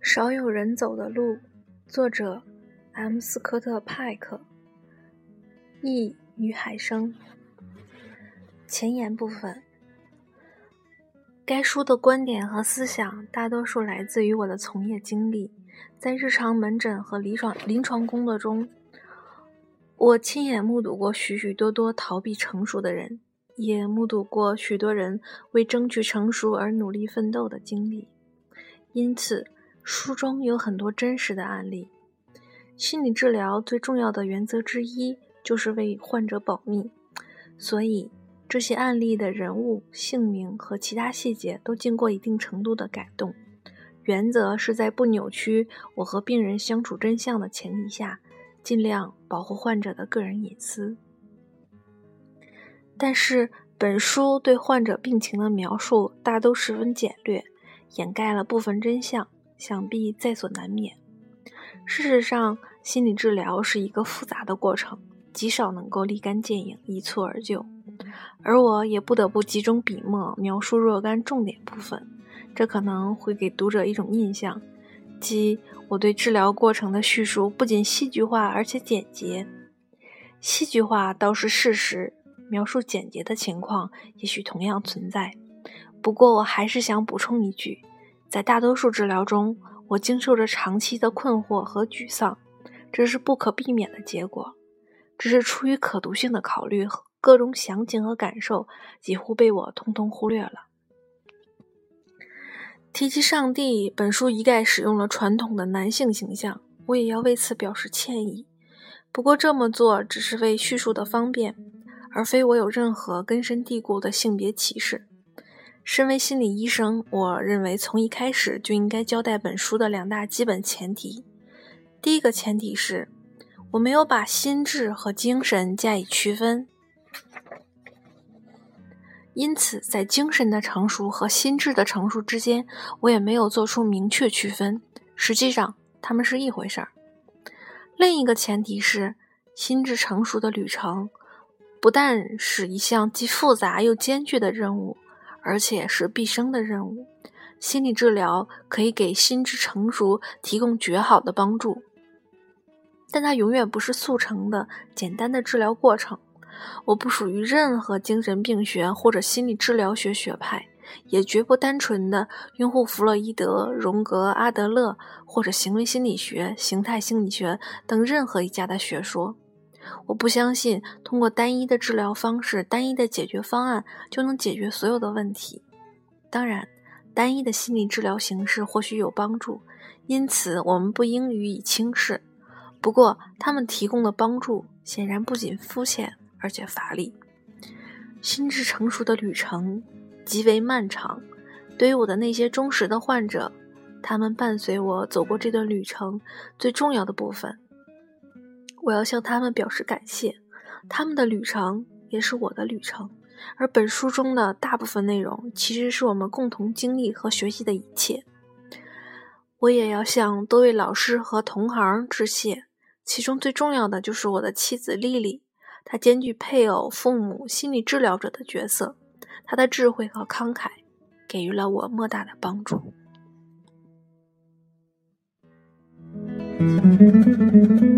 少有人走的路作者 m. 斯科特派克译于海生。前言部分。该书的观点和思想大多数来自于我的从业经历在日常门诊和临床临床工作中我亲眼目睹过许许多多逃避成熟的人。也目睹过许多人为争取成熟而努力奋斗的经历，因此。书中有很多真实的案例。心理治疗最重要的原则之一就是为患者保密，所以这些案例的人物姓名和其他细节都经过一定程度的改动。原则是在不扭曲我和病人相处真相的前提下，尽量保护患者的个人隐私。但是，本书对患者病情的描述大都十分简略，掩盖了部分真相。想必在所难免。事实上，心理治疗是一个复杂的过程，极少能够立竿见影、一蹴而就。而我也不得不集中笔墨描述若干重点部分，这可能会给读者一种印象，即我对治疗过程的叙述不仅戏剧化，而且简洁。戏剧化倒是事实，描述简洁的情况也许同样存在。不过，我还是想补充一句。在大多数治疗中，我经受着长期的困惑和沮丧，这是不可避免的结果。只是出于可读性的考虑，各种详情和感受几乎被我通通忽略了。提及上帝，本书一概使用了传统的男性形象，我也要为此表示歉意。不过这么做只是为叙述的方便，而非我有任何根深蒂固的性别歧视。身为心理医生，我认为从一开始就应该交代本书的两大基本前提。第一个前提是，我没有把心智和精神加以区分，因此在精神的成熟和心智的成熟之间，我也没有做出明确区分。实际上，他们是一回事儿。另一个前提是，心智成熟的旅程不但是一项既复杂又艰巨的任务。而且是毕生的任务。心理治疗可以给心智成熟提供绝好的帮助，但它永远不是速成的简单的治疗过程。我不属于任何精神病学或者心理治疗学学派，也绝不单纯的拥护弗洛伊德、荣格、阿德勒或者行为心理学、形态心理学等任何一家的学说。我不相信通过单一的治疗方式、单一的解决方案就能解决所有的问题。当然，单一的心理治疗形式或许有帮助，因此我们不应予以轻视。不过，他们提供的帮助显然不仅肤浅，而且乏力。心智成熟的旅程极为漫长。对于我的那些忠实的患者，他们伴随我走过这段旅程最重要的部分。我要向他们表示感谢，他们的旅程也是我的旅程，而本书中的大部分内容其实是我们共同经历和学习的一切。我也要向多位老师和同行致谢，其中最重要的就是我的妻子丽丽，她兼具配偶、父母、心理治疗者的角色，她的智慧和慷慨给予了我莫大的帮助。